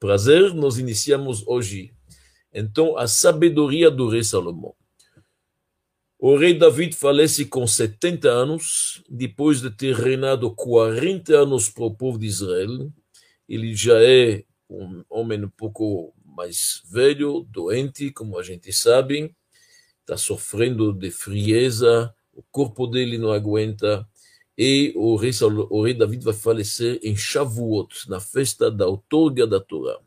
Prazer, nós iniciamos hoje. Então, a sabedoria do rei Salomão. O rei David falece com 70 anos, depois de ter reinado 40 anos para o povo de Israel. Ele já é um homem um pouco mais velho, doente, como a gente sabe, está sofrendo de frieza, o corpo dele não aguenta, e o rei, o rei David vai falecer em Shavuot, na festa da outorga da Torá.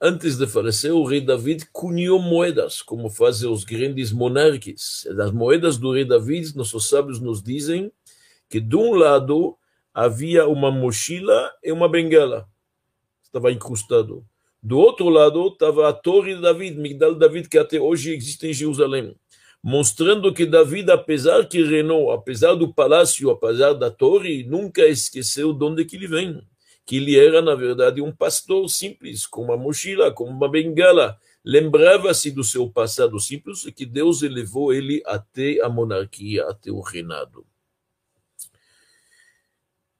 Antes de falecer, o rei David cunhou moedas, como fazem os grandes monarcas. As moedas do rei David, nossos sábios nos dizem que de um lado havia uma mochila e uma bengala, estava incrustado. Do outro lado estava a torre de David, Migdal David, que até hoje existe em Jerusalém mostrando que Davi, apesar que reinou, apesar do palácio, apesar da torre, nunca esqueceu de onde que ele vem. Que ele era, na verdade, um pastor simples, com uma mochila, com uma bengala. Lembrava-se do seu passado simples e que Deus elevou ele até a monarquia, até o reinado.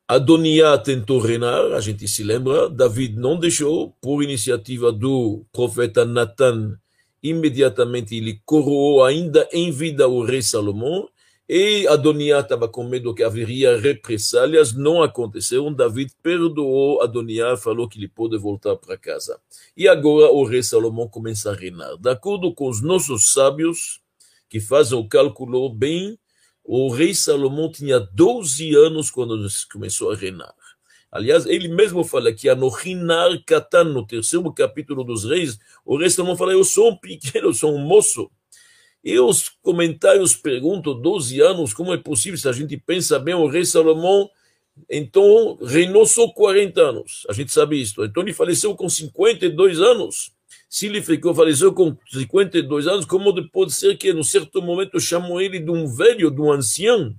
Adoniá tentou reinar, a gente se lembra, David não deixou, por iniciativa do profeta Natan, imediatamente ele coroou ainda em vida o rei Salomão, e Adoniá estava com medo que haveria represálias, não aconteceu. David perdoou Adoniá, falou que ele pode voltar para casa. E agora o rei Salomão começa a reinar. De acordo com os nossos sábios, que fazem o cálculo bem, o rei Salomão tinha 12 anos quando começou a reinar. Aliás, ele mesmo fala que Anochinar Katan, no terceiro capítulo dos reis, o rei Salomão fala, eu sou um pequeno, eu sou um moço. E os comentários perguntam, 12 anos, como é possível, se a gente pensa bem, o rei Salomão, então, reinou só 40 anos, a gente sabe isso. Então, ele faleceu com 52 anos. Se ele ficou, faleceu com 52 anos, como pode ser que, num certo momento, chamam ele de um velho, de um ancião?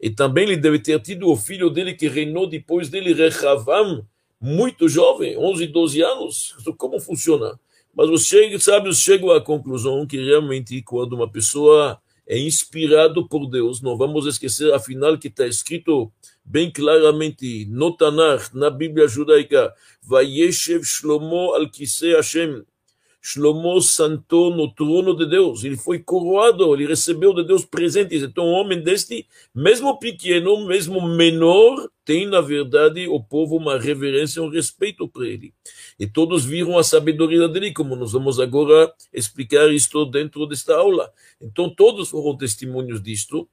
E também ele deve ter tido o filho dele que reinou depois dele, Rechavam, muito jovem, 11, 12 anos. Como funciona? Mas os sábios chegam à conclusão que realmente quando uma pessoa é inspirado por Deus, não vamos esquecer, afinal, que está escrito bem claramente no Tanakh, na Bíblia judaica, Vayeshev Shlomo al Hashem, Shlomo sentou no trono de Deus, ele foi coroado, ele recebeu de Deus presentes. Então, um homem deste, mesmo pequeno, mesmo menor, tem, na verdade, o povo uma reverência, um respeito para ele. E todos viram a sabedoria dele, como nós vamos agora explicar isto dentro desta aula. Então, todos foram testemunhos disto.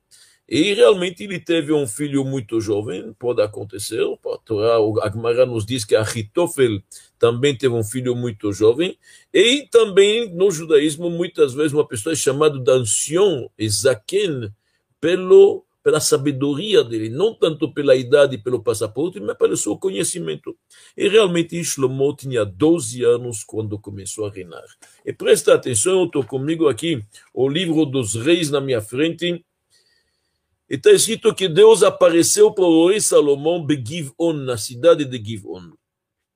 E realmente ele teve um filho muito jovem, pode acontecer. A Torá, a Gemara nos diz que Ahitofel também teve um filho muito jovem. E também no judaísmo, muitas vezes, uma pessoa é chamada de ancião, Ezaken, pelo, pela sabedoria dele, não tanto pela idade e pelo passaporte, mas pelo seu conhecimento. E realmente Shlomo tinha 12 anos quando começou a reinar. E presta atenção, eu estou comigo aqui, o livro dos reis na minha frente, está escrito que Deus apareceu para o rei Salomão Begivon, na cidade de Givon,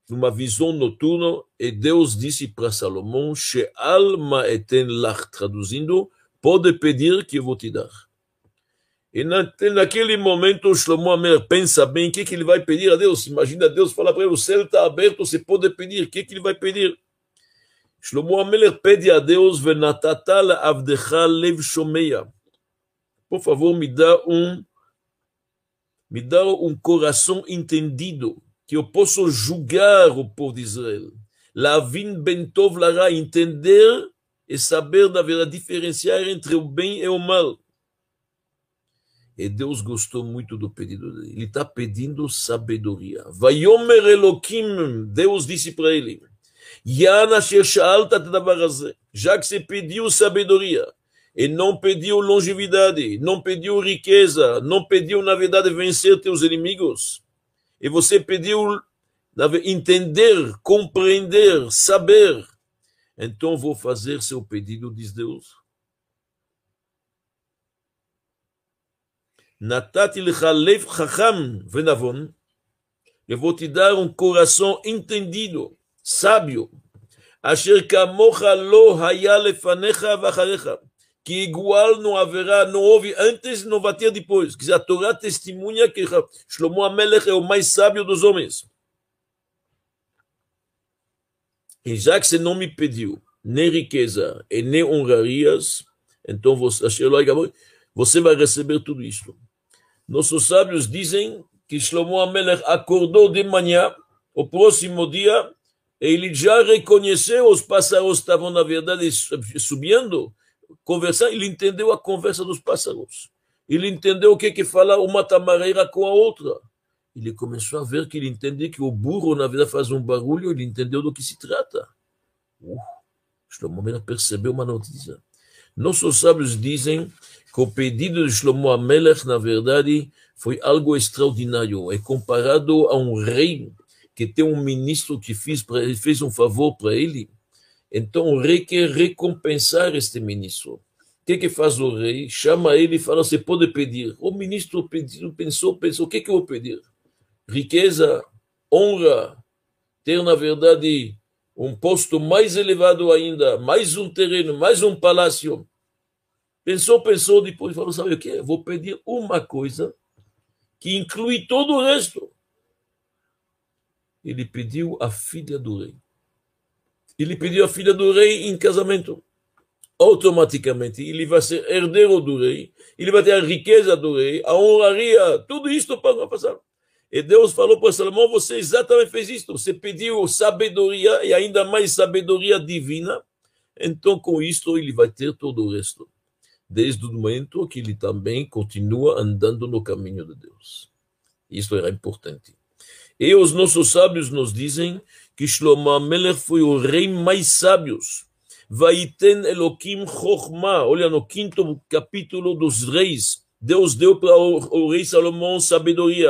numa visão noturna, e Deus disse para Salomão, She'al ma'eten lach, traduzindo, pode pedir que eu vou te dar. E na, naquele momento, Shlomo Amer pensa bem, o que, que ele vai pedir a Deus? Imagina Deus falar para ele, o céu está aberto, você pode pedir, o que, que ele vai pedir? Shlomo Amelech pede a Deus, Venatatal avdecha lev shomeia por favor, me dá um me dá um coração entendido, que eu possa julgar o povo de Israel. Lavin bentov lara, entender e saber, na verdade, diferenciar entre o bem e o mal. E Deus gostou muito do pedido dele. Ele está pedindo sabedoria. Vayomer Elohim, Deus disse para ele, Yana já que você pediu sabedoria, e não pediu longevidade, não pediu riqueza, não pediu, na verdade, vencer teus inimigos. E você pediu entender, compreender, saber. Então vou fazer seu pedido, diz Deus. Natati lev chacham venavon. Eu vou te dar um coração entendido, sábio. Asher kamocha lo haya lefanecha vacharecha que igual não haverá, não houve antes, não vai ter depois. Que a Torá testemunha que Shlomo Amelech é o mais sábio dos homens. E já que você não me pediu nem riqueza e nem honrarias, então você, você vai receber tudo isso. Nossos sábios dizem que Shlomo Amelech acordou de manhã, o próximo dia, ele já reconheceu os pássaros estavam, na verdade, subindo, conversando, ele entendeu a conversa dos pássaros. Ele entendeu o que que fala uma tamareira com a outra. Ele começou a ver que ele entendeu que o burro, na verdade, faz um barulho, ele entendeu do que se trata. Uh, Shlomo Amelech percebeu uma notícia. Nossos sábios dizem que o pedido de Shlomo Amelech, na verdade, foi algo extraordinário. É comparado a um rei que tem um ministro que fez, fez um favor para ele. Então o rei quer recompensar este ministro. O que, que faz o rei? Chama ele e fala: Você pode pedir. O ministro pediu, pensou, pensou: O que, que eu vou pedir? Riqueza, honra, ter, na verdade, um posto mais elevado ainda, mais um terreno, mais um palácio. Pensou, pensou, depois falou: Sabe o que? Vou pedir uma coisa que inclui todo o resto. Ele pediu a filha do rei. Ele pediu a filha do rei em casamento. Automaticamente, ele vai ser herdeiro do rei, ele vai ter a riqueza do rei, a honraria, tudo isso para passar. E Deus falou para Salomão: Você exatamente fez isso. Você pediu sabedoria e ainda mais sabedoria divina. Então, com isso, ele vai ter todo o resto desde o momento que ele também continua andando no caminho de Deus. Isso era importante. E os nossos sábios nos dizem que Shlomo Amelech foi o rei mais sábios. Vaiten Elohim Chochma. Olha no quinto capítulo dos reis. Deus deu para o, rei Salomão sabedoria.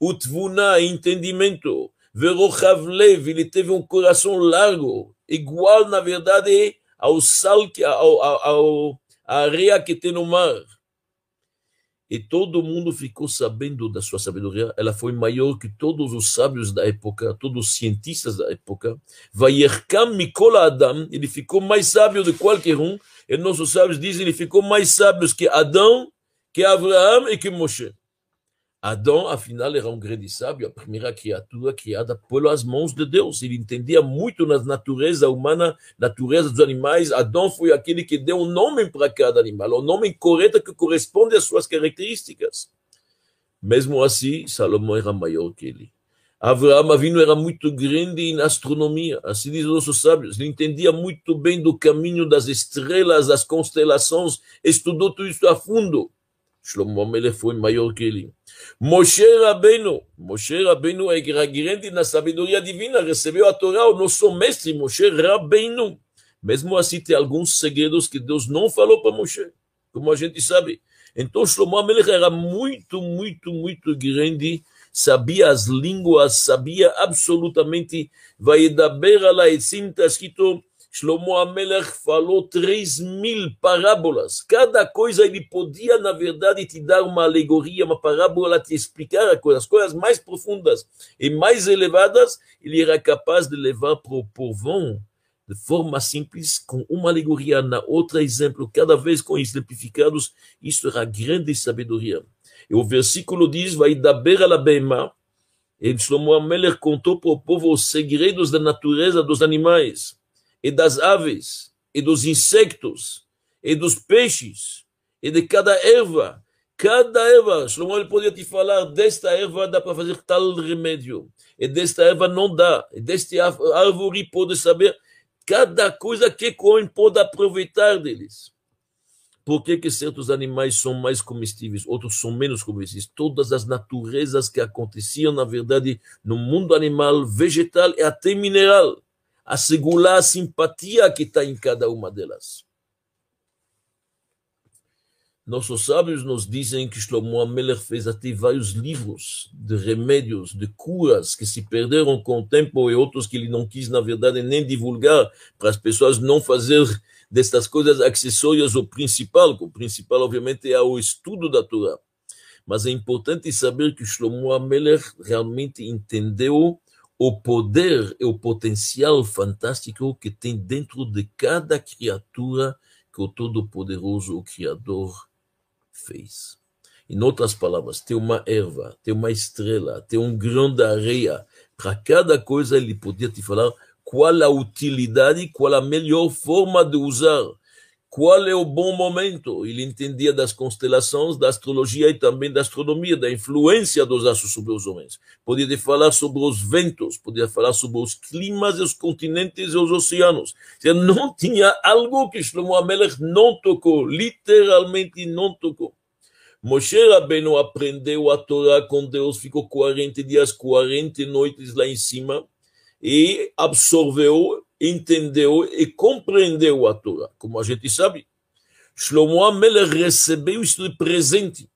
Utvuna, entendimento. Verochavlev, ele teve um coração largo. Igual, na verdade, ao sal, ao, ao, ao a areia que tem no mar. E todo mundo ficou sabendo da sua sabedoria. Ela foi maior que todos os sábios da época, todos os cientistas da época. Vayerkam Mikol Adam, ele ficou mais sábio de qualquer um. E nossos sábios dizem, ele ficou mais sábio que Adão, que Abraão e que Moshe. Adão, afinal, era um grande sábio, a primeira criatura criada pelas mãos de Deus. Ele entendia muito na natureza humana, natureza dos animais. Adão foi aquele que deu um nome para cada animal, um nome correto que corresponde às suas características. Mesmo assim, Salomão era maior que ele. Abraão Avinu era muito grande em astronomia, assim diz os nossos sábios. Ele entendia muito bem do caminho das estrelas, das constelações, estudou tudo isso a fundo. Shlomo Melech foi maior que ele. Moshe Rabbeinu, Moshe Rabbeinu é grande na sabedoria divina, recebeu a Torá, o nosso mestre Moshe Rabbeinu. Mesmo assim, tem alguns segredos que Deus não falou para Moshe, como a gente sabe. Então, Shlomo Melech era muito, muito, muito grande, sabia as línguas, sabia absolutamente. Vai dar lá, está escrito Shlomo Amelech falou três mil parábolas. Cada coisa ele podia, na verdade, te dar uma alegoria, uma parábola, te explicar as coisas mais profundas e mais elevadas. Ele era capaz de levar para o povão de forma simples, com uma alegoria na outra exemplo, cada vez com exemplificados. Isso era grande sabedoria. E o versículo diz: Vai dar beira la bema. E Shlomo Amelech contou para o povo os segredos da natureza dos animais e das aves, e dos insectos, e dos peixes, e de cada erva. Cada erva, Shlomo ele podia te falar, desta erva dá para fazer tal remédio, e desta erva não dá, e desta árvore pode saber. Cada coisa que come pode aproveitar deles. Por que, que certos animais são mais comestíveis, outros são menos comestíveis? Todas as naturezas que aconteciam, na verdade, no mundo animal, vegetal e até mineral assegurar a simpatia que está em cada uma delas. Nossos sábios nos dizem que Shlomo Amelech fez até vários livros de remédios, de curas que se perderam com o tempo e outros que ele não quis, na verdade, nem divulgar para as pessoas não fazer destas coisas acessórias o principal, o principal, obviamente, é o estudo da Torá. Mas é importante saber que Shlomo Amelech realmente entendeu o poder e o potencial fantástico que tem dentro de cada criatura que o Todo-Poderoso, o Criador, fez. Em outras palavras, tem uma erva, tem uma estrela, tem um grão de areia. Para cada coisa ele podia te falar qual a utilidade, qual a melhor forma de usar, qual é o bom momento. Ele entendia das constelações, da astrologia e também da astronomia, da influência dos astros sobre os homens. Podia falar sobre os ventos, podia falar sobre os climas, os continentes e os oceanos. Não tinha algo que Shlomo Amelech não tocou, literalmente não tocou. Moshe Rabbeinu aprendeu a Torá com Deus, ficou 40 dias, 40 noites lá em cima, e absorveu, entendeu e compreendeu a Torá. Como a gente sabe, Shlomo Amelech recebeu isso de presente.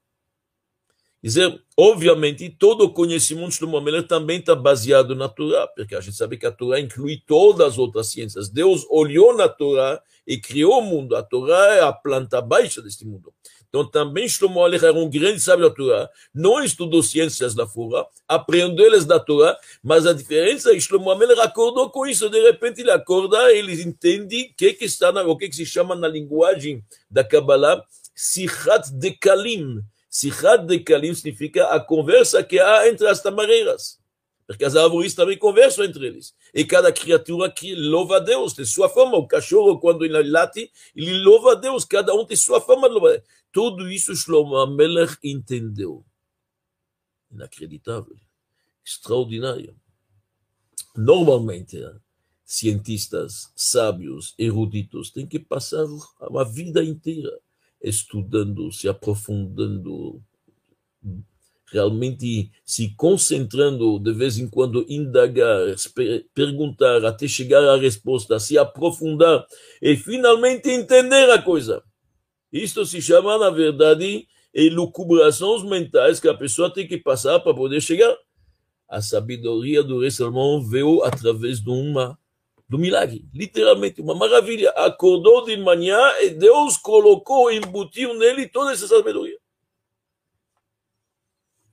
Dizer, obviamente, todo o conhecimento de Shlomo Amelech também está baseado na Torá, porque a gente sabe que a Torá inclui todas as outras ciências. Deus olhou na Torá e criou o mundo. A Torá é a planta baixa deste mundo. Então, também Shlomo Aleich era um grande sábio da Torá, não estudou ciências da fora, aprendeu eles da Torá, mas a diferença é que Shlomo Aleich acordou com isso, de repente ele acorda, ele entende que, que está na, o que, que se chama na linguagem da Kabbalah, Sichat de Kalim. Sichat de Kalim significa a conversa que há entre as tamareiras. Porque as árvores também conversam entre eles. E cada criatura que louva a Deus de sua forma. O cachorro, quando ele late, ele louva a Deus. Cada um tem sua forma de louvar. Tudo isso Shlomo Amelech entendeu. Inacreditável. Extraordinário. Normalmente, cientistas, sábios, eruditos têm que passar a vida inteira estudando, se aprofundando, realmente se concentrando, de vez em quando indagar, perguntar até chegar à resposta, se aprofundar e finalmente entender a coisa. Isto se chama, na verdade, elucubrações mentais que a pessoa tem que passar para poder chegar. A sabedoria do rei Salomão veio através de uma do milagre, literalmente, uma maravilha. Acordou de manhã e Deus colocou, embutiu nele toda essa sabedoria.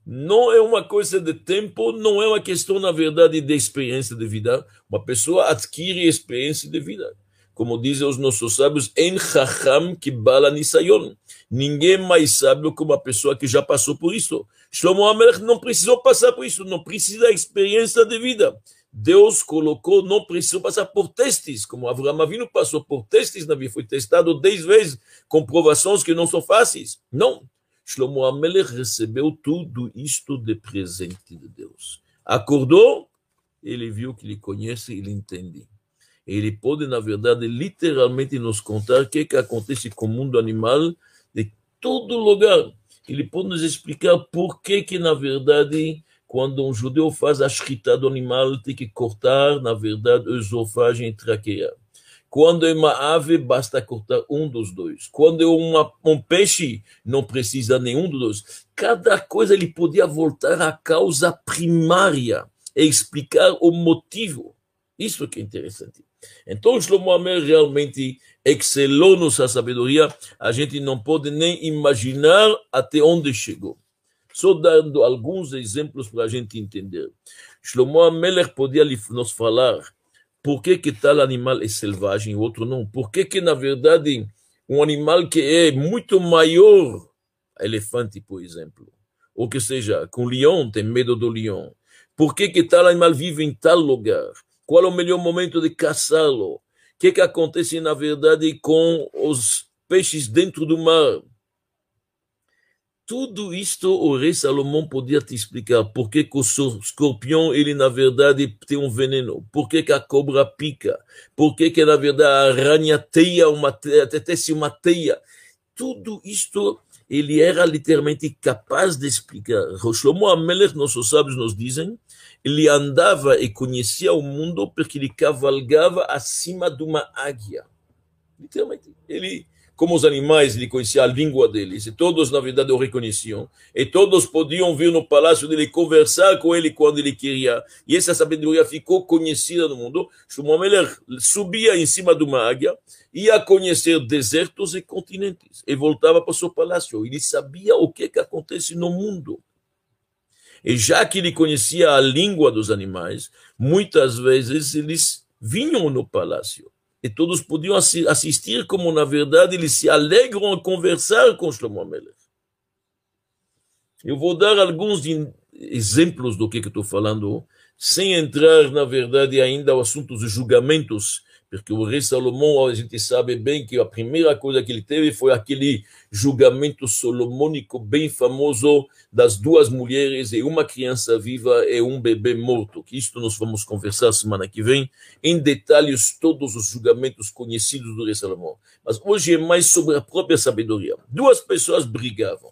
Não é uma coisa de tempo, não é uma questão, na verdade, de experiência de vida. Uma pessoa adquire experiência de vida. Como dizem os nossos sábios, en chacham que bala nisayon. Ninguém mais sabe que uma pessoa que já passou por isso. Shlomo Amelech não precisou passar por isso, não precisa da experiência de vida. Deus colocou, não precisou passar por testes, como Avraham Avinu passou por testes na vida, foi testado dez vezes, com provações que não são fáceis. Não, Shlomo Amelech recebeu tudo isto de presente de Deus. Acordou, ele viu que ele conhece, ele entende. Ele pode, na verdade, literalmente nos contar o que, que acontece com o mundo animal de todo lugar. Ele pode nos explicar por que, que na verdade, quando um judeu faz a escrita do animal, tem que cortar, na verdade, a esofagem e traqueia. Quando é uma ave, basta cortar um dos dois. Quando é uma, um peixe, não precisa nenhum dos dois. Cada coisa ele podia voltar à causa primária e explicar o motivo. Isso que é interessante. Então, Shlomo Amer realmente excelou nossa sabedoria. A gente não pode nem imaginar até onde chegou. Só dando alguns exemplos para a gente entender. Shlomo Amelech podia nos falar por que, que tal animal é selvagem e outro não? Por que, que, na verdade, um animal que é muito maior, elefante, por exemplo, ou que seja, com leão, tem medo do leão. Por que, que tal animal vive em tal lugar? Qual é o melhor momento de caçá-lo? O que, que acontece, na verdade, com os peixes dentro do mar? Tudo isto o rei Salomão podia te explicar. Por que, que o escorpião, ele na verdade tem um veneno? Por que, que a cobra pica? Por que, que na verdade a aranha teia uma, tece uma teia? Tudo isto ele era literalmente capaz de explicar. Shlomo Amelech, nossos sábios nos dizem, ele andava e conhecia o mundo porque ele cavalgava acima de uma águia. Literalmente. Ele como os animais, ele conhecia a língua deles, e todos, na verdade, o reconheciam, e todos podiam vir no palácio dele conversar com ele quando ele queria, e essa sabedoria ficou conhecida no mundo. Shlomo subia em cima de uma águia, ia conhecer desertos e continentes, e voltava para o seu palácio. Ele sabia o que, que acontece no mundo. E já que ele conhecia a língua dos animais, muitas vezes eles vinham no palácio e todos podiam assistir como, na verdade, eles se alegram a conversar com Shlomo Melech. Eu vou dar alguns exemplos do que, estou falando, sem entrar, na verdade, ainda o assunto dos julgamentos, porque o rei Salomão, a gente sabe bem que a primeira coisa que ele teve foi aquele julgamento solomônico bem famoso das duas mulheres e uma criança viva e um bebê morto, que isto nós vamos conversar semana que vem, em detalhes todos os julgamentos conhecidos do rei Salomão. Mas hoje é mais sobre a própria sabedoria. Duas pessoas brigavam.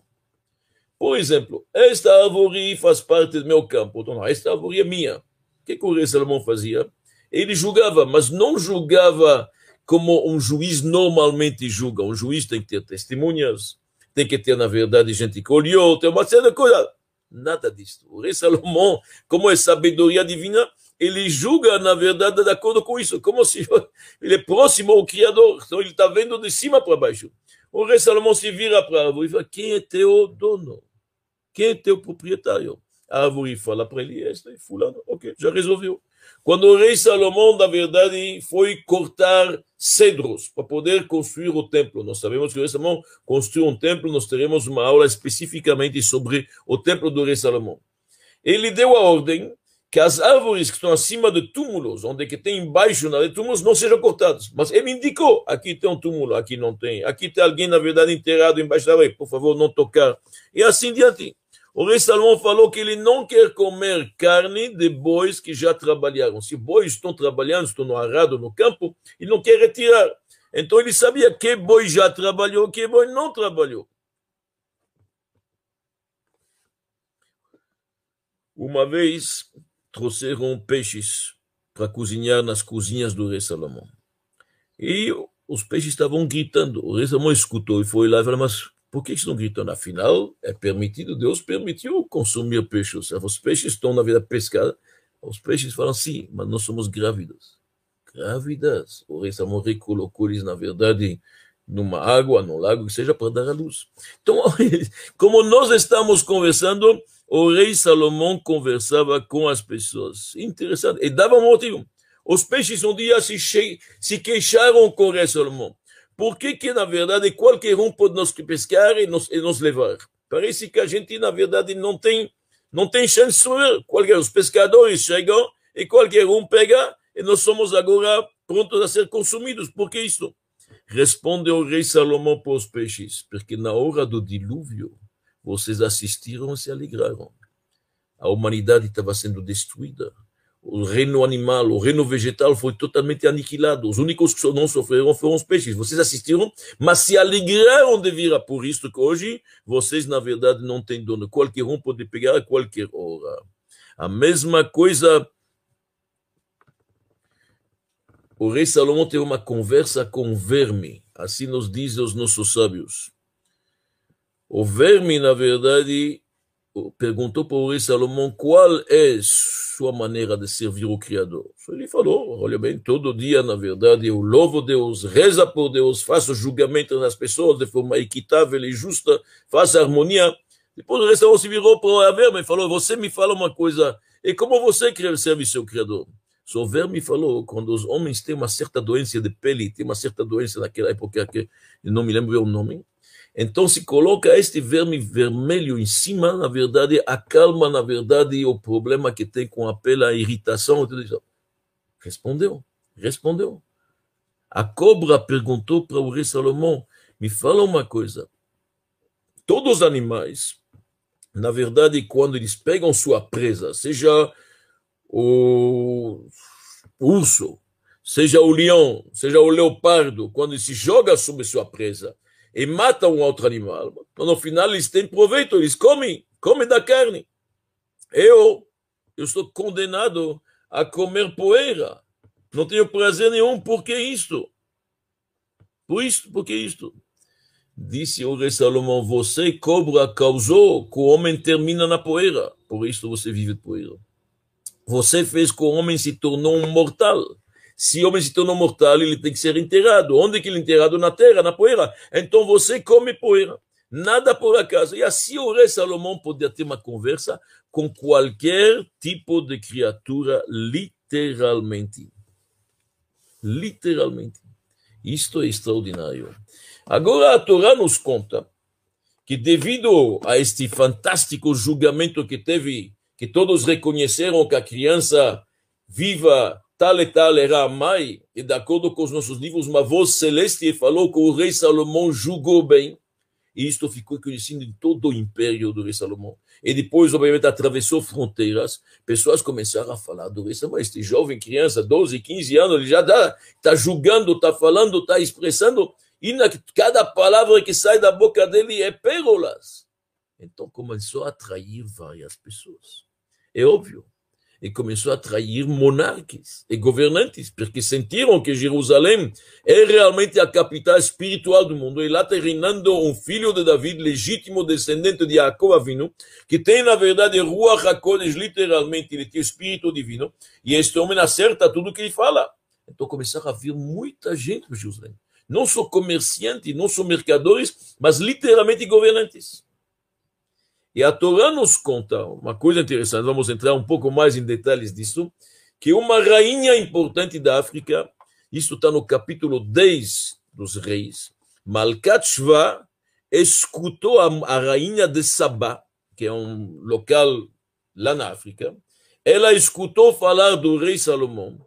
Por exemplo, esta árvore faz parte do meu campo, então, não, esta árvore é minha. O que, que o rei Salomão fazia? Ele julgava, mas não julgava como um juiz normalmente julga. Um juiz tem que ter testemunhas, tem que ter, na verdade, gente que olhou, tem uma série de coisas. Nada disso. O rei Salomão, como é sabedoria divina, ele julga, na verdade, de acordo com isso, como se ele é próximo ao Criador. Então, ele está vendo de cima para baixo. O rei Salomão se vira para a árvore e fala: Quem é teu dono? Quem é teu proprietário? A árvore fala para ele: Este é fulano. Ok, já resolveu. Quando o rei Salomão, na verdade, foi cortar cedros para poder construir o templo. Nós sabemos que o rei Salomão construiu um templo, nós teremos uma aula especificamente sobre o templo do rei Salomão. Ele deu a ordem que as árvores que estão acima de túmulos, onde que tem embaixo de túmulos, não sejam cortadas. Mas ele indicou, aqui tem um túmulo, aqui não tem. Aqui tem alguém, na verdade, enterrado embaixo da árvore, por favor, não tocar. E assim diante. O rei Salomão falou que ele não quer comer carne de bois que já trabalharam. Se bois estão trabalhando, estão no arado, no campo, ele não quer retirar. Então ele sabia que boi já trabalhou, que boi não trabalhou. Uma vez trouxeram peixes para cozinhar nas cozinhas do rei Salomão. E os peixes estavam gritando. O rei Salomão escutou e foi lá e falou, mas por que estão gritando? Afinal, é permitido, Deus permitiu consumir peixes. Os peixes estão na vida pescada. Os peixes falam sim, mas nós somos grávidas. Grávidas. O rei Salomão recolocou eles, na verdade, numa água, num lago, que seja para dar a luz. Então, como nós estamos conversando, o rei Salomão conversava com as pessoas. Interessante. E dava um motivo. Os peixes um dia se, se queixaram com o rei Salomão. Por que, que, na verdade, qualquer um pode nos pescar e nos, e nos levar? Parece que a gente, na verdade, não tem, não tem chance de sobreviver. Qualquer, os pescadores chegam e qualquer um pega e nós somos agora prontos a ser consumidos. Por que isso? Responde o rei Salomão para os peixes, porque na hora do dilúvio vocês assistiram e se alegraram. A humanidade estava sendo destruída o reino animal, o reino vegetal foi totalmente aniquilado. Os únicos que não sofreram foram os peixes. Vocês assistiram, mas se alegraram de vir. Por isso que hoje vocês, na verdade, não têm dono. Qualquer um pode pegar a qualquer hora. A mesma coisa. O rei Salomão teve uma conversa com o verme. Assim nos dizem os nossos sábios. O verme, na verdade, perguntou para o rei Salomão qual é sua maneira de servir o Criador. Ele falou, olha bem, todo dia, na verdade, eu louvo Deus, reza por Deus, faço julgamento nas pessoas de forma equitável e justa, faço harmonia. Depois o rei Salomão se virou para o verme e falou, você me fala uma coisa, e como você serve seu Criador? O verme falou, quando os homens têm uma certa doença de pele, tem uma certa doença naquela época que eu não me lembro o nome, então se coloca este verme vermelho em cima, na verdade, acalma, na verdade, o problema que tem com a pele, a irritação, tudo isso. Respondeu, respondeu. A cobra perguntou para o rei Salomão, me fala uma coisa, todos os animais, na verdade, quando eles pegam sua presa, seja o urso, seja o leão, seja o leopardo, quando ele se joga sobre sua presa, e matam um outro animal, então, no final eles têm proveito, eles comem, comem da carne. Eu, eu estou condenado a comer poeira. Não tenho prazer nenhum, por que isto? Por isto, por que isto? Disse o rei Salomão, você, cobra, causou que o homem termina na poeira, por isso você vive de poeira. Você fez que o homem se tornou um mortal. Se homem se tornou mortal, ele tem que ser enterrado. Onde que ele é enterrado? Na terra, na poeira. Então você come poeira. Nada por acaso. E assim o rei Salomão podia ter uma conversa com qualquer tipo de criatura, literalmente. Literalmente. Isto é extraordinário. Agora a Torá nos conta que devido a este fantástico julgamento que teve que todos reconheceram que a criança viva tal e tal era a e de acordo com os nossos livros, uma voz celeste falou que o rei Salomão julgou bem, e isto ficou conhecido em todo o império do rei Salomão. E depois, obviamente, atravessou fronteiras, pessoas começaram a falar do rei Salomão, este jovem criança, 12, 15 anos, ele já está tá julgando, está falando, está expressando, e na, cada palavra que sai da boca dele é pérolas. Então começou a atrair várias pessoas. É óbvio, e começou a atrair monarcas e governantes, porque sentiram que Jerusalém é realmente a capital espiritual do mundo, e lá está reinando um filho de David, legítimo descendente de Jacob Avinu, que tem, na verdade, Ruach HaKodesh, literalmente, ele tem o espírito divino, e este homem acerta tudo que ele fala. Então começaram a vir muita gente para Jerusalém. Não só comerciantes, não só mercadores, mas literalmente governantes. E a Torá nos conta uma coisa interessante, vamos entrar um pouco mais em detalhes disso, que uma rainha importante da África, isso está no capítulo 10 dos reis, Malkat Shva escutou a, a rainha de Sabá, que é um local lá na África, ela escutou falar do rei Salomão,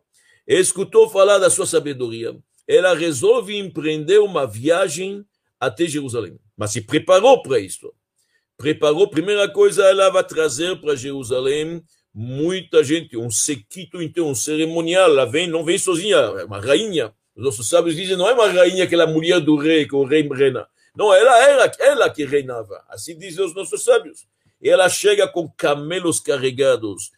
escutou falar da sua sabedoria, ela resolve empreender uma viagem até Jerusalém, mas se preparou para isso preparou, primeira coisa, ela vai trazer para Jerusalém muita gente, um sequito inteiro, um cerimonial, ela vem, não vem sozinha, é uma rainha. Os nossos sábios dizem, não é uma rainha que é a mulher do rei, que o rei reina. Não, ela era ela que reinava. Assim dizem os nossos sábios. E ela chega com camelos carregados,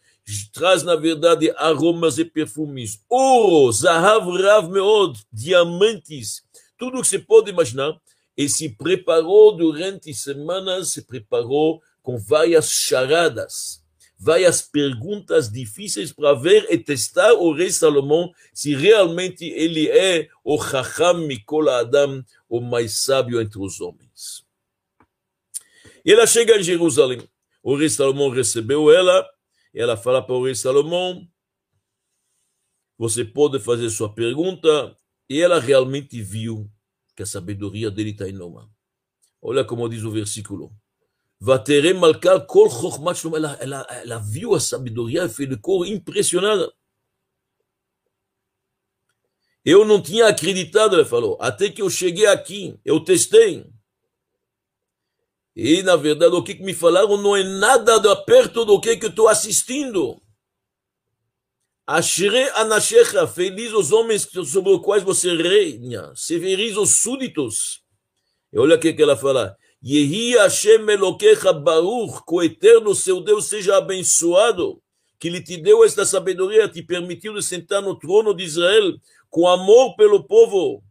traz, na verdade, aromas e perfumes, ouro, zahav rav meod, diamantes, tudo que se pode imaginar e se preparou durante semanas, se preparou com várias charadas, várias perguntas difíceis para ver e testar o rei Salomão se realmente ele é o Chacham Mikol Adam, o mais sábio entre os homens. E ela chega em Jerusalém. O rei Salomão recebeu ela, e ela fala para o rei Salomão: Você pode fazer sua pergunta. E ela realmente viu que a sabedoria dele está enorme. Olha como diz o versículo. Ela, ela, ela viu a sabedoria e ficou impressionada. Eu não tinha acreditado, ele falou, até que eu cheguei aqui, eu testei. E, na verdade, o que me falaram não é nada de perto do que, que eu estou assistindo. Ashre anashecha, feliz os homens sobre os quais você reina, severis os súditos. E olha o que ela fala. Yehi Hashem Elokecha Baruch, que o eterno seu Deus seja abençoado, que ele te deu esta sabedoria, te permitiu sentar no trono de Israel, com amor pelo povo.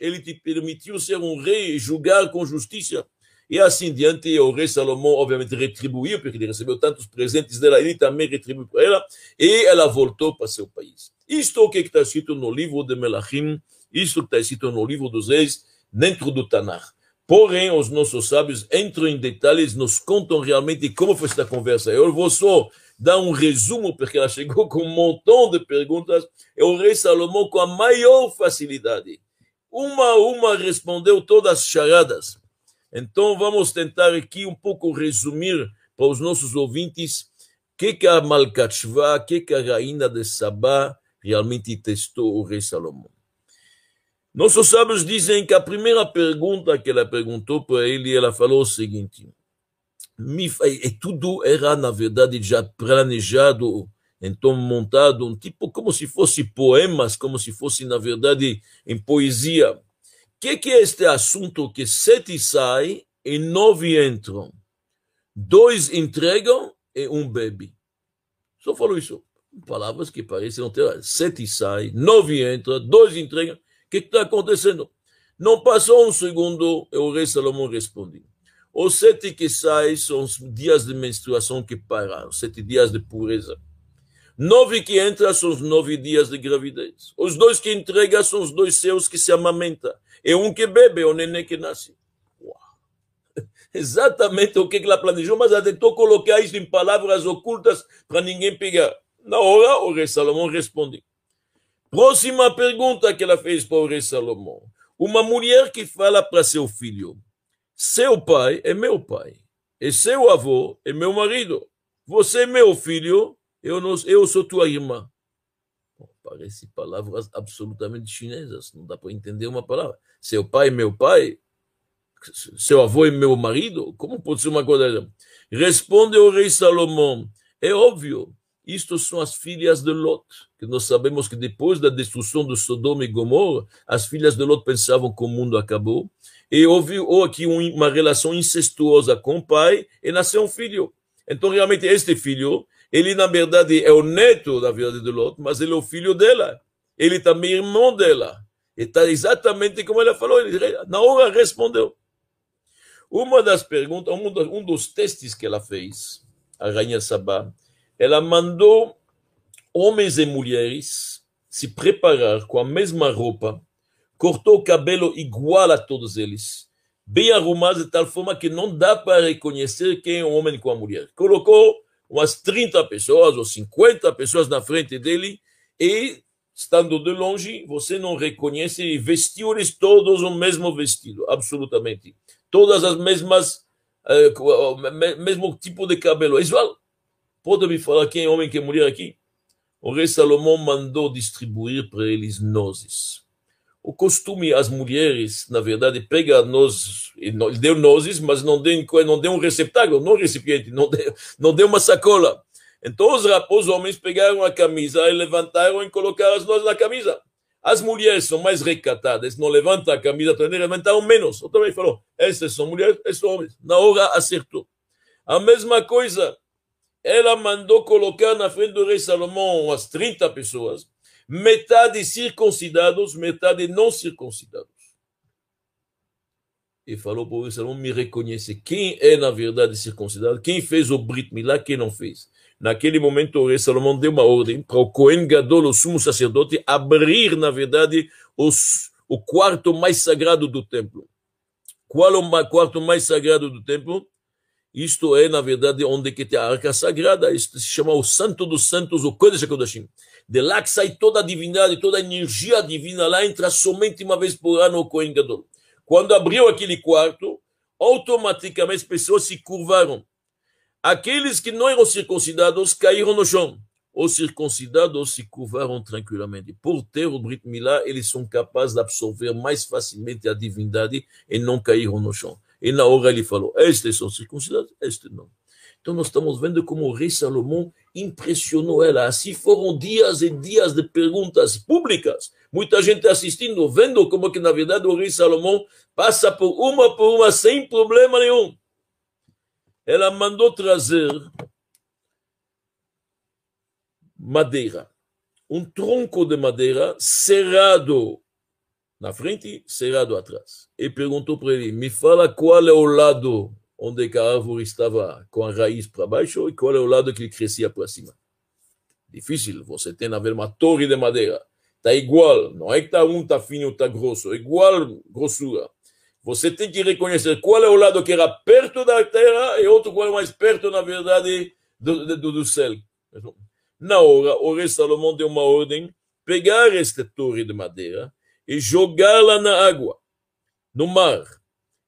Ele te permitiu ser um rei e julgar com justiça. E assim diante, o rei Salomão, obviamente, retribuiu, porque ele recebeu tantos presentes dela, ele também retribuiu para ela, e ela voltou para seu país. Isto é o que está escrito no livro de Melachim, isto está escrito no livro dos reis, dentro do Tanakh. Porém, os nossos sábios entram em detalhes, nos contam realmente como foi esta conversa. Eu vou só dar um resumo, porque ela chegou com um montão de perguntas, e o rei Salomão, com a maior facilidade, uma a uma, respondeu todas as charadas. Então, vamos tentar aqui um pouco resumir para os nossos ouvintes o que, que a Malkachva, o que, que a rainha de Sabá realmente testou o rei Salomão. Nossos sábios dizem que a primeira pergunta que ela perguntou para ele, ela falou o seguinte: e tudo era, na verdade, já planejado, então montado, um tipo como se fosse poemas, como se fosse, na verdade, em poesia que, que é este assunto que sete saem e nove entram? Dois entregam e um bebe. Só falou isso. Palavras que parecem não ter. Sete saem, nove entram, dois entregam. O que está acontecendo? Não passou um segundo e o rei Salomão responde. Os sete que saem são os dias de menstruação que pararam, sete dias de pureza. Nove que entram são os nove dias de gravidez. Os dois que entregam são os dois seus que se amamentam. É um que bebe, é o neném que nasce. Uau. Exatamente o que ela planejou, mas ela tentou colocar isso em palavras ocultas para ninguém pegar. Na hora, o rei Salomão responde. Próxima pergunta que ela fez para o rei Salomão. Uma mulher que fala para seu filho: Seu pai é meu pai, e seu avô é meu marido. Você é meu filho, eu, não, eu sou tua irmã. Bom, parece palavras absolutamente chinesas, não dá para entender uma palavra. Seu pai é meu pai, seu avô é meu marido, como pode ser uma coisa? Responde o rei Salomão, é óbvio, isto são as filhas de Lot, que nós sabemos que depois da destruição de Sodoma e Gomorra, as filhas de Lot pensavam que o mundo acabou, e houve ou aqui uma relação incestuosa com o pai, e nasceu um filho. Então, realmente, este filho, ele na verdade é o neto da vida de Lot, mas ele é o filho dela. Ele também é irmão dela. E está exatamente como ela falou, ele na hora respondeu. Uma das perguntas, um dos testes que ela fez, a rainha Sabá, ela mandou homens e mulheres se preparar com a mesma roupa, cortou o cabelo igual a todos eles, bem arrumados de tal forma que não dá para reconhecer quem é o homem com a mulher. Colocou umas 30 pessoas ou 50 pessoas na frente dele e, estando de longe, você não reconhece vestiu eles todos o mesmo vestido, absolutamente. Todas as mesmas, uh, mesmo tipo de cabelo. Igual. Pode me falar quem é homem, quem é mulher aqui? O rei Salomão mandou distribuir para eles nozes. O costume, as mulheres, na verdade, pega ele deu nozes, mas não deu, não deu um receptáculo, não um recipiente, não deu, não deu uma sacola. Então os, os homens pegaram a camisa e levantaram e colocaram as nozes na camisa. As mulheres são mais recatadas, não levantam a camisa, também levantaram menos. O também falou, essas são mulheres, esses são homens. Na hora acertou. A mesma coisa, ela mandou colocar na frente do rei Salomão umas 30 pessoas, metade circuncidados, metade não circuncidados. E falou para o Salomão me reconhecer quem é na verdade circuncidado, quem fez o Brit Milá, quem não fez. Naquele momento o rei Salomão deu uma ordem para o Cohen Gadol, o sumo sacerdote, abrir na verdade os, o quarto mais sagrado do templo. Qual o quarto mais sagrado do templo? Isto é, na verdade, onde que tem a arca sagrada, isto se chama o Santo dos Santos, o Kodesh HaKodashim. De lá que sai toda a divindade, toda a energia divina, lá entra somente uma vez por ano o Kohen Gadol. Quando abriu aquele quarto, automaticamente as pessoas se curvaram. Aqueles que não eram circuncidados caíram no chão. Os circuncidados se curvaram tranquilamente. Por ter o Brit Milá, eles são capazes de absorver mais facilmente a divindade e não caíram no chão. E na hora ele falou: Estes são circuncidados, este não. Então nós estamos vendo como o rei Salomão impressionou ela. Assim foram dias e dias de perguntas públicas. Muita gente assistindo, vendo como que na verdade o rei Salomão passa por uma por uma sem problema nenhum. Ela mandou trazer madeira, um tronco de madeira cerrado na frente, cerrado atrás. E perguntou para ele: Me fala qual é o lado onde a árvore estava com a raiz para baixo e qual é o lado que ele crescia para cima. Difícil, você tem a ver uma torre de madeira. Está igual, não é que está um está fino, está grosso, igual grossura. Você tem que reconhecer qual é o lado que era perto da terra e outro qual é mais perto, na verdade, do, do, do céu. Na hora, o rei Salomão deu uma ordem, pegar esta torre de madeira, e jogá-la na água, no mar.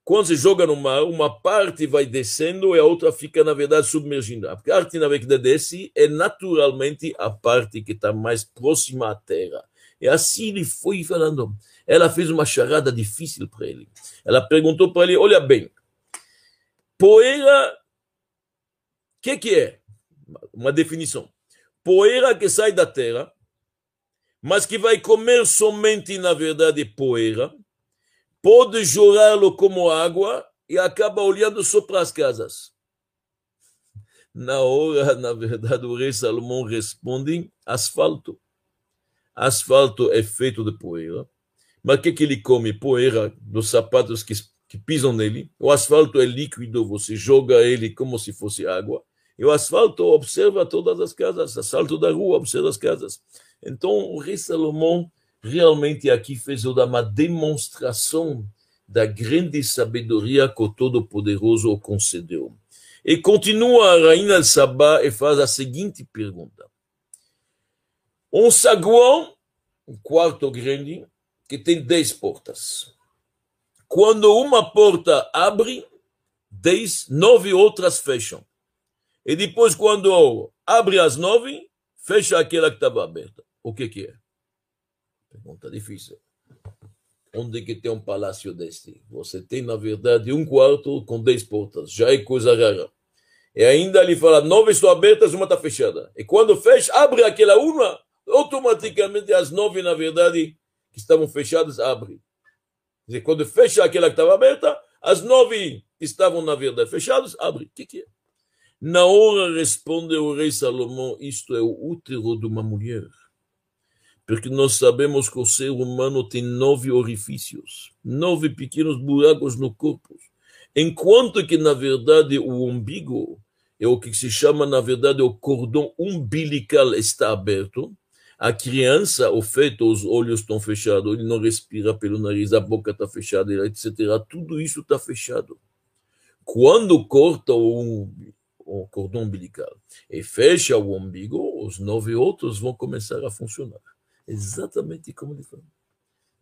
Quando se joga no mar, uma parte vai descendo e a outra fica, na verdade, submergindo. A parte, na verdade, desce é naturalmente a parte que está mais próxima à terra. E assim ele foi falando. Ela fez uma charada difícil para ele. Ela perguntou para ele: Olha bem, poeira, o que, que é? Uma definição. Poeira que sai da terra mas que vai comer somente, na verdade, poeira, pode jurá-lo como água e acaba olhando só para as casas. Na hora, na verdade, o rei Salomão responde: asfalto. Asfalto é feito de poeira. Mas o que, que ele come? Poeira dos sapatos que, que pisam nele. O asfalto é líquido, você joga ele como se fosse água. E o asfalto observa todas as casas, asfalto da rua observa as casas. Então, o rei Salomão realmente aqui fez uma demonstração da grande sabedoria que o Todo-Poderoso concedeu. E continua a rainha de Sabá e faz a seguinte pergunta. Um saguão, um quarto grande, que tem dez portas. Quando uma porta abre, dez, nove outras fecham. e depois, quando abre às nove, fecha aquela que estava aberta. O que, que é? Pergunta difícil. Onde que tem um palácio deste? Você tem, na verdade, um quarto com dez portas. Já é coisa rara. E ainda ele fala, nove estão abertas, uma está fechada. E quando fecha, abre aquela uma, automaticamente as nove, na verdade, que estavam fechadas, abre. Dizer, quando fecha aquela que estava aberta, as nove que estavam, na verdade, fechadas, abre. O que, que é? Na hora responde o rei Salomão, isto é o útero de uma mulher. Porque nós sabemos que o ser humano tem nove orifícios, nove pequenos buracos no corpo. Enquanto que, na verdade, o umbigo é o que se chama, na verdade, o cordão umbilical está aberto. A criança, o feto, os olhos estão fechados, ele não respira pelo nariz, a boca está fechada, etc. Tudo isso está fechado. Quando corta o, o cordão umbilical e fecha o umbigo, os nove outros vão começar a funcionar. Exatamente como ele falou.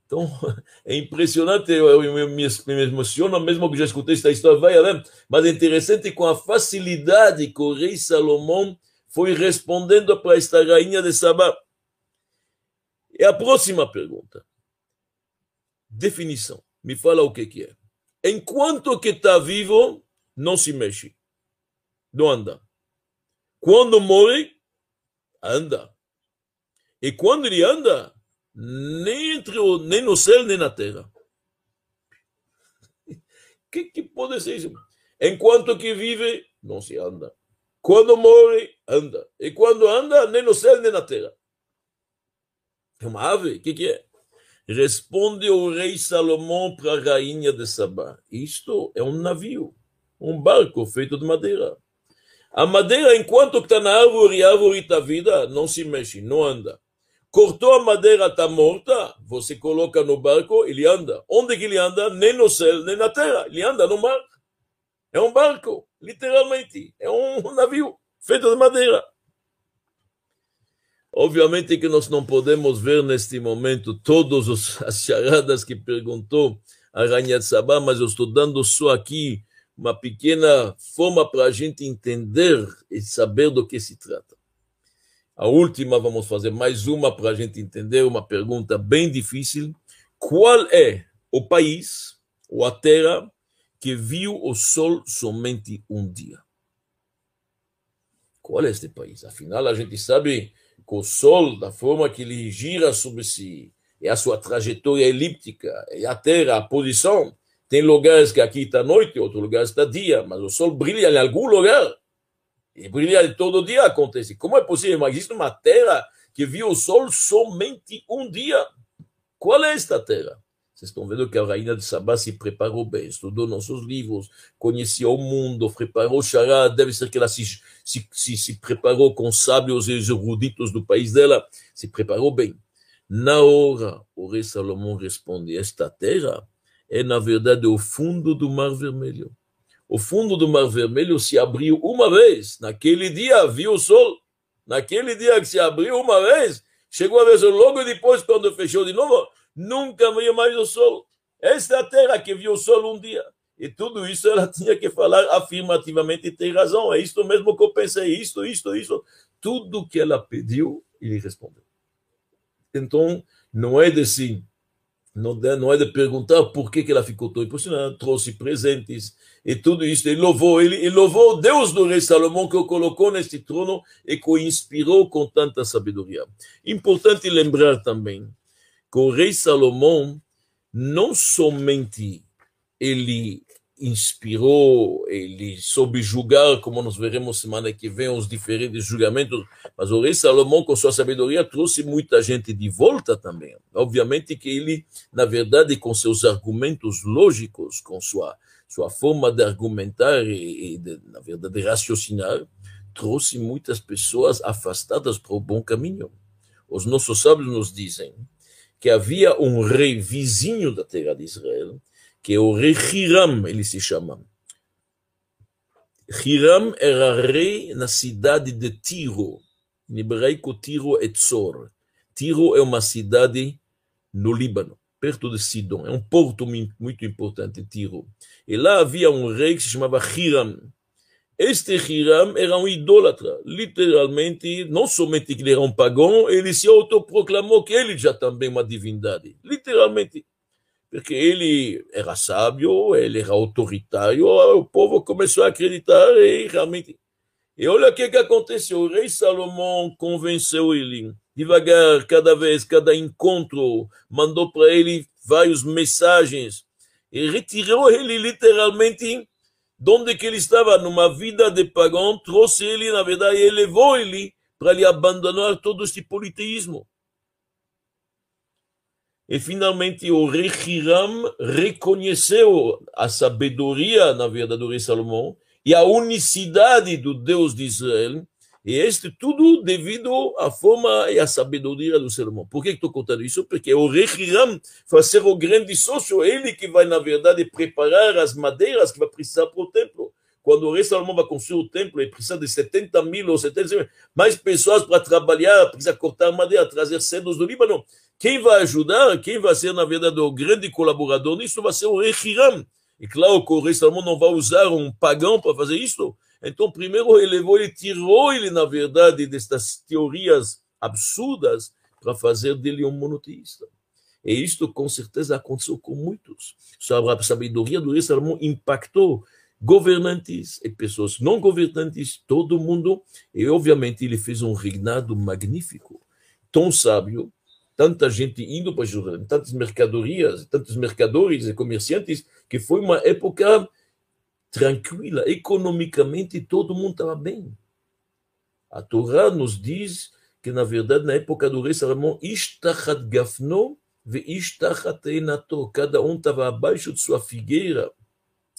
Então, é impressionante, eu, me, me emociono, mesmo que já escutei esta história, vai além, mas é interessante com a facilidade que o rei Salomão foi respondendo para esta rainha de Sabá. E a próxima pergunta. Definição. Me fala o que, que é. Enquanto que está vivo, não se mexe. Não anda. Quando morre, anda. E quando ele anda, nem, entre o, nem no céu, nem na terra. O que, que pode ser isso? Enquanto que vive, não se anda. Quando morre, anda. E quando anda, nem no céu, nem na terra. É uma ave? O que, que é? Responde o rei Salomão para a rainha de Sabá. Isto é um navio, um barco feito de madeira. A madeira, enquanto está na árvore, a árvore está vida, não se mexe, não anda. Cortou a madeira, está morta, você coloca no barco, ele anda. Onde que ele anda? Nem no céu, nem na terra. Ele anda no mar. É um barco, literalmente. É um navio feito de madeira. Obviamente que nós não podemos ver neste momento todas as charadas que perguntou a Rainha de Sabá, mas eu estou dando só aqui uma pequena forma para a gente entender e saber do que se trata. A última, vamos fazer mais uma para a gente entender, uma pergunta bem difícil. Qual é o país ou a terra que viu o sol somente um dia? Qual é este país? Afinal, a gente sabe que o sol, da forma que ele gira sobre si, é a sua trajetória elíptica, é a terra, a posição. Tem lugares que aqui está noite, outros lugares está dia, mas o sol brilha em algum lugar. E brilhar todo dia acontece. Como é possível? Mas existe uma terra que viu o sol somente um dia. Qual é esta terra? Vocês estão vendo que a rainha de Sabá se preparou bem, estudou nossos livros, conhecia o mundo, preparou Xará, deve ser que ela se, se, se, se preparou com sábios e eruditos do país dela, se preparou bem. Na hora, o rei Salomão responde, esta terra é, na verdade, o fundo do Mar Vermelho o fundo do Mar Vermelho se abriu uma vez. Naquele dia viu o sol. Naquele dia que se abriu uma vez, chegou a ver logo depois, quando fechou de novo, nunca viu mais o sol. Esta é a terra que viu o sol um dia. E tudo isso ela tinha que falar afirmativamente e tem razão. É isto mesmo que eu pensei, isto, isto, isto. Tudo que ela pediu, ele respondeu. Então, não é de assim, não, não é de perguntar por que, que ela ficou tão impressionada, trouxe presentes e tudo isso. Ele louvou, ele, ele louvou Deus do rei Salomão que o colocou neste trono e que o inspirou com tanta sabedoria. Importante lembrar também que o rei Salomão não somente ele inspirou, ele soube julgar, como nós veremos semana que vem, os diferentes julgamentos, mas o rei Salomão, com sua sabedoria, trouxe muita gente de volta também. Obviamente que ele, na verdade, com seus argumentos lógicos, com sua, sua forma de argumentar e, e de, na verdade, de raciocinar, trouxe muitas pessoas afastadas para o bom caminho. Os nossos sábios nos dizem que havia um rei vizinho da terra de Israel, que é o rei Hiram, ele se chama. Hiram era rei na cidade de Tiro. Em hebraico, Tiro é Tzor. Tiro é uma cidade no Líbano, perto de Sidon. É um porto muito importante, Tiro. E lá havia um rei que se chamava Hiram, Este Hiram era um idólatra, literalmente, não somente que ele era um pagão, ele se autoproclamou que ele já também uma divindade, literalmente. Porque ele era sábio, ele era autoritário, o povo começou a acreditar e realmente. E olha o que, que aconteceu: o rei Salomão convenceu ele, devagar, cada vez, cada encontro, mandou para ele várias mensagens e retirou ele literalmente de onde que ele estava, numa vida de pagão, trouxe ele, na verdade, e levou ele para ele abandonar todo este politeísmo. E finalmente o rei Hiram reconheceu a sabedoria, na verdade, do rei Salomão e a unicidade do Deus de Israel e este tudo devido à forma e à sabedoria do Salomão. Por que estou contando isso? Porque o rei Hiram vai ser o grande sócio, ele que vai, na verdade, preparar as madeiras que vai precisar para o templo. Quando o rei Salomão vai construir o templo, ele precisa de 70 mil ou 70 mil, mais pessoas para trabalhar, precisa cortar madeira, trazer cedos do Líbano. Quem vai ajudar, quem vai ser, na verdade, o grande colaborador nisso, vai ser o rei Hiram. E claro que o rei Salomão não vai usar um pagão para fazer isso, então, primeiro ele levou, ele tirou ele, na verdade, destas teorias absurdas para fazer dele um monoteísta. E isto, com certeza, aconteceu com muitos. A sabedoria do rei Salomão impactou governantes e pessoas não governantes, todo mundo, e obviamente ele fez um reinado magnífico, tão sábio, tanta gente indo para Jerusalém, tantas mercadorias, tantos mercadores e comerciantes, que foi uma época tranquila, economicamente todo mundo estava bem. A Torá nos diz que, na verdade, na época do rei Salomão, Ishtachat Gafno ve Ishtachat Einato, cada um estava abaixo de sua figueira,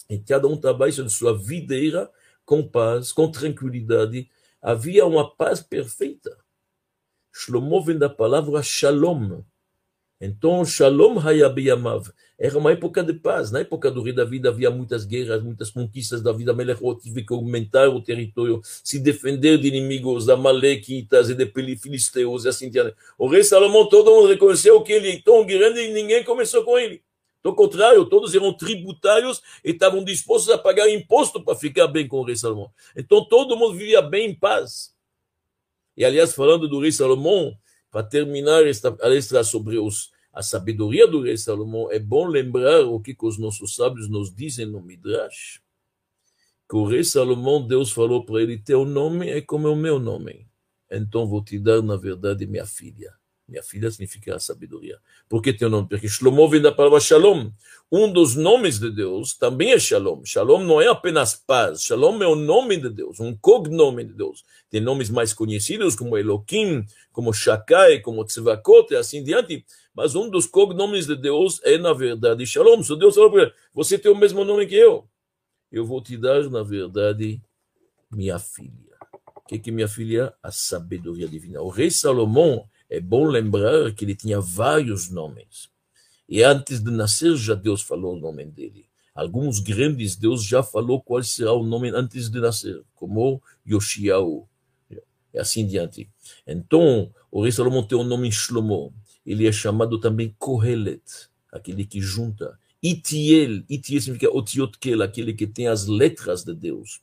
e cada um estava abaixo de sua videira, com paz, com tranquilidade. Havia uma paz perfeita. Shlomo vem da palavra Shalom. Então, Shalom Hayabiyamav. Era uma época de paz. Na época do rei Davi havia muitas guerras, muitas conquistas. Davi Amelechot teve que aumentar o território, se defender de inimigos, da Malequitas e de filisteus e assim diante. O rei Salomão, todo mundo reconheceu que ele é tão grande e ninguém começou com ele. Do contrário, todos eram tributários e estavam dispostos a pagar imposto para ficar bem com o rei Salomão. Então todo mundo vivia bem em paz. E aliás, falando do rei Salomão, para terminar esta palestra sobre os a sabedoria do rei Salomão, é bom lembrar o que os nossos sábios nos dizem no Midrash. Que o rei Salomão, Deus falou para ele: Teu nome é como o meu nome. Então vou te dar, na verdade, minha filha. Minha filha significa a sabedoria. Por que teu nome? Porque Shlomo vem da palavra Shalom. Um dos nomes de Deus também é Shalom. Shalom não é apenas paz. Shalom é o nome de Deus, um cognome de Deus. Tem nomes mais conhecidos como Elohim, como Shakai, como Tzvakot e assim diante. Mas um dos cognomes de Deus é, na verdade, Shalom. Se Deus falou para ele, você tem o mesmo nome que eu. Eu vou te dar, na verdade, minha filha. O que, que minha filha? A sabedoria divina. O rei Salomão, é bom lembrar que ele tinha vários nomes. E antes de nascer, já Deus falou o nome dele. Alguns grandes Deus já falou qual será o nome antes de nascer, como Yoshiao, e assim diante. Então, o rei Salomão tem o nome Shlomo ele é chamado também Kohelet, aquele que junta. Itiel, Itiel significa Otiotkel, aquele que tem as letras de Deus.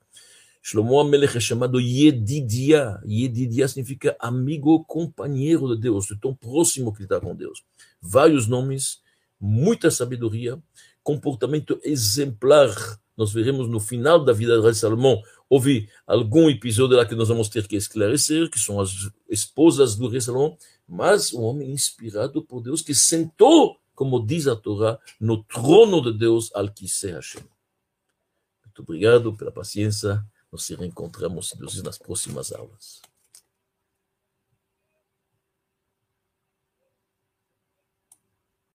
Shlomo Amelech é chamado Yedidia. Yedidia significa amigo, companheiro de Deus, de tão próximo que ele está com Deus. Vários nomes, muita sabedoria, comportamento exemplar. Nós veremos no final da vida de Salomão, houve algum episódio lá que nós vamos ter que esclarecer, que são as esposas do rei Salomão, mas um homem inspirado por Deus que sentou, como diz a Torá, no trono de Deus, al Hashem. Muito obrigado pela paciência. Nos reencontramos, se Deus nas próximas aulas.